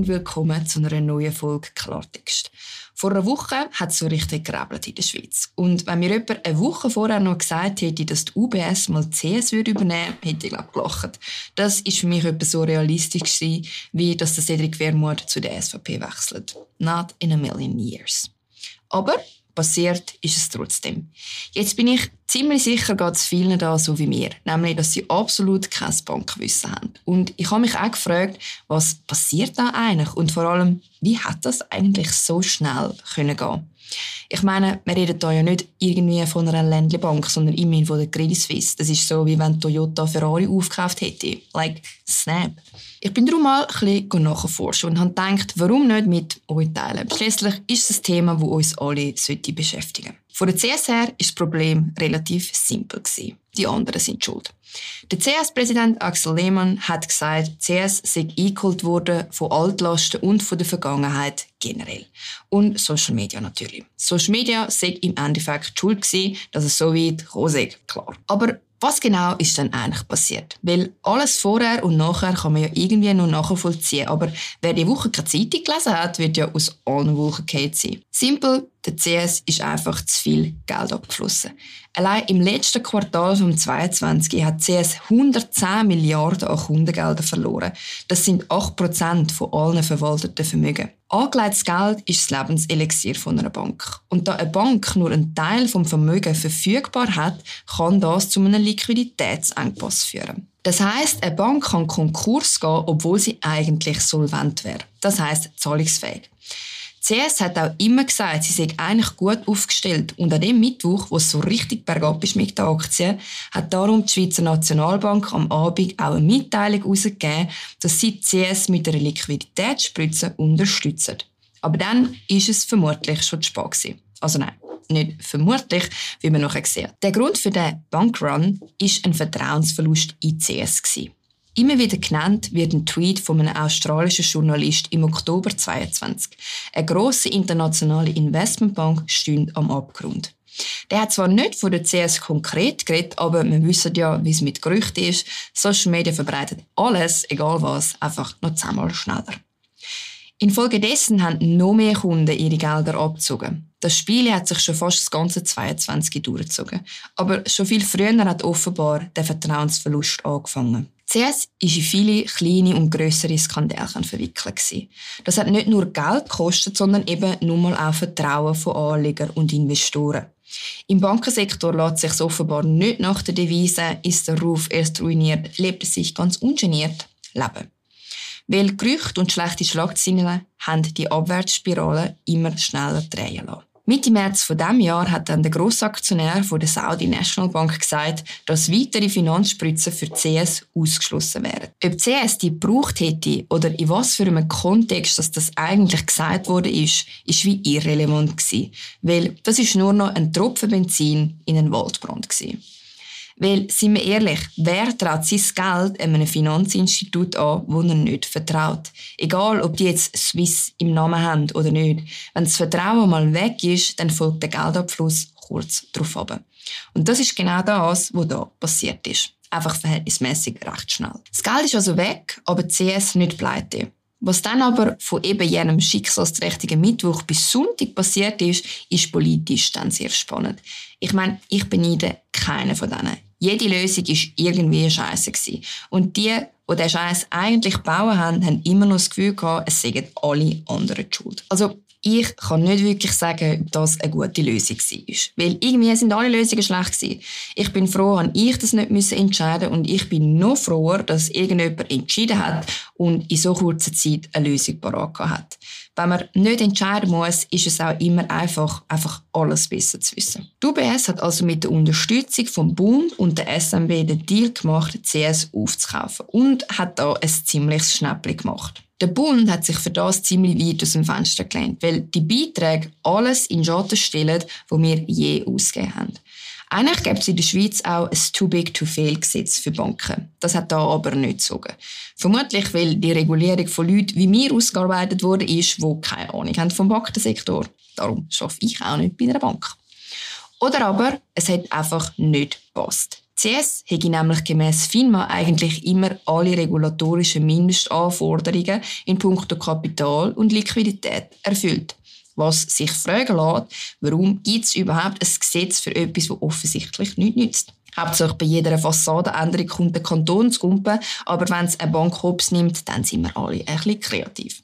und willkommen zu einer neuen Folge Klartext. Vor einer Woche hat es so richtig gerebelt in der Schweiz. Und wenn mir jemand eine Woche vorher noch gesagt hätte, dass die UBS mal CS würde übernehmen würde, hätte ich glaube gelacht. Das ist für mich etwas so realistisch gewesen, wie dass der Cedric Wermuth zu der SVP wechselt. Not in a million years. Aber passiert ist es trotzdem. Jetzt bin ich ziemlich sicher, geht es vielen da so wie mir. Nämlich, dass sie absolut kein Bankwissen haben. Und ich habe mich auch gefragt, was passiert da eigentlich? Und vor allem, wie hat das eigentlich so schnell können gehen? Ich meine, wir reden hier ja nicht irgendwie von einer Ländlebank, sondern immerhin von der Credit Suisse. Das ist so, wie wenn Toyota Ferrari aufgekauft hätte. Like, snap. Ich bin darum mal ein bisschen nachforschen und habe gedacht, warum nicht mit euch teilen. Schließlich ist es ein Thema, das uns alle beschäftigen sollte. Von der CS her war das Problem relativ simpel. Die anderen sind schuld. Der CS-Präsident Axel Lehmann hat gesagt, CS sei eingeholt worden von Altlasten und von der Vergangenheit generell. Und Social Media natürlich. Social Media sei im Endeffekt schuld gewesen, dass es so weit gekommen klar. Aber was genau ist denn eigentlich passiert? Weil alles vorher und nachher kann man ja irgendwie nur nachvollziehen. Aber wer die Woche keine Zeitung gelesen hat, wird ja aus allen Wochen gefallen sein. Simpel, der CS ist einfach zu viel Geld abgeflossen. Allein im letzten Quartal vom 22 hat CS 110 Milliarden an Kundengelder verloren. Das sind 8% von allen verwalteten Vermögen. Angelegtes Geld ist das Lebenselixier von einer Bank. Und da eine Bank nur einen Teil vom Vermögen verfügbar hat, kann das zu einem Liquiditätsengpass führen. Das heißt, eine Bank kann Konkurs gehen, obwohl sie eigentlich solvent wäre. Das heißt zahlungsfähig. CS hat auch immer gesagt, sie sei eigentlich gut aufgestellt. Und an dem Mittwoch, wo es so richtig bergab ist mit den Aktien, hat darum die Schweizer Nationalbank am Abend auch eine Mitteilung herausgegeben, dass sie CS mit einer Liquiditätsspritze unterstützen. Aber dann ist es vermutlich schon zu spät gewesen. Also nein, nicht vermutlich, wie man nachher sieht. Der Grund für den Bankrun ist ein Vertrauensverlust in CS gewesen. Immer wieder genannt wird ein Tweet von einem australischen Journalist im Oktober 22. Eine grosse internationale Investmentbank stünde am Abgrund. Der hat zwar nicht von der CS konkret geredet, aber wir wissen ja, wie es mit Gerüchten ist. Social Media verbreitet alles, egal was, einfach noch zehnmal schneller. Infolgedessen haben noch mehr Kunden ihre Gelder abgezogen. Das Spiel hat sich schon fast das ganze 22 durchgezogen. Aber schon viel früher hat offenbar der Vertrauensverlust angefangen. CS war in viele kleine und grössere Skandale verwickelt. Das hat nicht nur Geld gekostet, sondern eben nur mal auch Vertrauen von Anlegern und Investoren. Im Bankensektor lässt sich offenbar nicht nach der Devise, ist der Ruf erst ruiniert, lebt es sich ganz ungeniert leben. Weil Gerüchte und schlechte Schlagzeilen haben die Abwärtsspirale immer schneller drehen lassen. Mitte März von dem Jahr hat dann der Grossaktionär von der Saudi National Bank gesagt, dass weitere Finanzspritzen für CS ausgeschlossen wären. Ob CS die gebraucht hätte oder in was für einem Kontext dass das eigentlich gesagt wurde ist, ist wie irrelevant gewesen, weil das ist nur noch ein Tropfen Benzin in einen Waldbrand gewesen. Weil, sind wir ehrlich, wer traut sein Geld einem Finanzinstitut an, wo er nicht vertraut? Egal, ob die jetzt Swiss im Namen haben oder nicht. Wenn das Vertrauen mal weg ist, dann folgt der Geldabfluss kurz darauf ab. Und das ist genau das, was da passiert ist. Einfach verhältnismäßig recht schnell. Das Geld ist also weg, aber CS nicht pleite. Was dann aber von eben jenem schicksalsträchtigen Mittwoch bis Sonntag passiert ist, ist politisch dann sehr spannend. Ich meine, ich beneide keinen von denen. Jede Lösung ist irgendwie scheiße gewesen. Und die, die den Scheiß eigentlich bauen haben, haben immer noch das Gefühl gehabt, es seien alle anderen die schuld. Also, ich kann nicht wirklich sagen, ob das eine gute Lösung war. Weil irgendwie sind alle Lösungen schlecht gewesen. Ich bin froh, dass ich das nicht entscheiden und ich bin noch froher, dass irgendjemand entschieden hat und in so kurzer Zeit eine Lösung parat hat. Wenn man nicht entscheiden muss, ist es auch immer einfach, einfach alles besser zu wissen. Die UBS hat also mit der Unterstützung vom Bund und der SMB den Deal gemacht, CS aufzukaufen und hat da ein ziemliches Schnäppchen gemacht. Der Bund hat sich für das ziemlich weit aus dem Fenster gelehnt, weil die Beiträge alles in Schatten stellen, wo wir je ausgegeben haben. Eigentlich gibt es in der Schweiz auch ein Too Big to Fail Gesetz für Banken. Das hat da aber nicht gezogen. Vermutlich, weil die Regulierung von Leuten wie mir ausgearbeitet wurde, ist, die keine Ahnung haben vom Bankensektor. Darum arbeite ich auch nicht bei einer Bank. Oder aber, es hat einfach nicht gepasst. CS hätte nämlich gemäß FINMA eigentlich immer alle regulatorischen Mindestanforderungen in puncto Kapital und Liquidität erfüllt. Was sich fragen lässt, warum gibt es überhaupt ein Gesetz für etwas, das offensichtlich nichts nützt? Hauptsächlich bei jeder Fassadenänderung kommt der Kanton zu Gumpen, aber wenn es ein Bank hops nimmt, dann sind wir alle ein bisschen kreativ.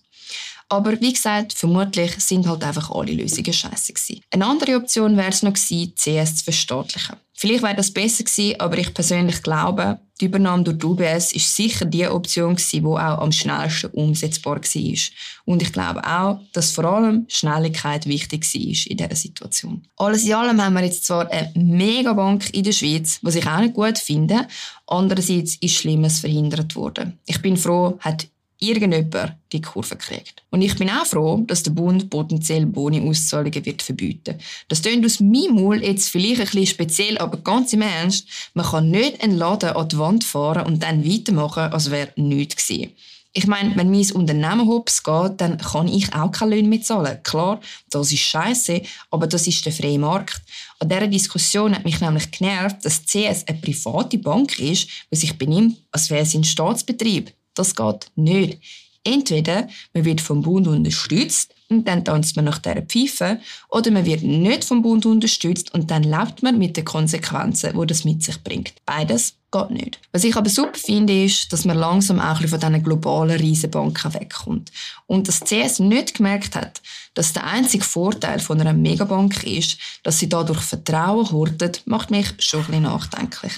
Aber wie gesagt, vermutlich sind halt einfach alle Lösungen scheiße gewesen. Eine andere Option wäre es noch gewesen, CS zu verstaatlichen. Vielleicht wäre das besser gewesen, aber ich persönlich glaube, die Übernahme durch die UBS ist sicher die Option gewesen, die auch am schnellsten umsetzbar war. Und ich glaube auch, dass vor allem Schnelligkeit wichtig war in dieser Situation. Alles in allem haben wir jetzt zwar eine Megabank in der Schweiz, was ich auch nicht gut finde. Andererseits ist Schlimmes verhindert worden. Ich bin froh, hat irgendjemand die Kurve kriegt. Und ich bin auch froh, dass der Bund potenziell Boni-Auszahlungen wird verbieten. Das klingt aus meinem Mund jetzt vielleicht ein bisschen speziell, aber ganz im Ernst, man kann nicht einen Laden an die Wand fahren und dann weitermachen, als wäre nichts gewesen. Ich meine, wenn mein Unternehmen hops geht, dann kann ich auch keine Löhne mehr zahlen. Klar, das ist scheiße, aber das ist der freie Markt. An dieser Diskussion hat mich nämlich genervt, dass CS eine private Bank ist, die sich benimmt, als wäre sie ein Staatsbetrieb. Das geht nicht. Entweder man wird vom Bund unterstützt und dann tanzt man nach dieser Pfeife, oder man wird nicht vom Bund unterstützt und dann lebt man mit den Konsequenzen, die das mit sich bringt. Beides geht nicht. Was ich aber super finde, ist, dass man langsam auch von diesen globalen Riesenbanken wegkommt. Und dass CS nicht gemerkt hat, dass der einzige Vorteil von einer Megabank ist, dass sie dadurch Vertrauen hortet, macht mich schon ein bisschen nachdenklich.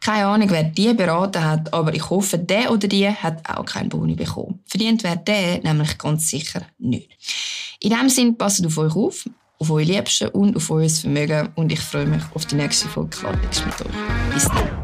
Keine Ahnung, wer die beraten hat, aber ich hoffe, der oder die hat auch keinen Boni bekommen. Verdient wäre der nämlich ganz sicher nicht. In diesem Sinne, passt auf euch auf, auf eure Liebsten und auf euer Vermögen und ich freue mich auf die nächste Folge Klartext mit euch. Bis dann.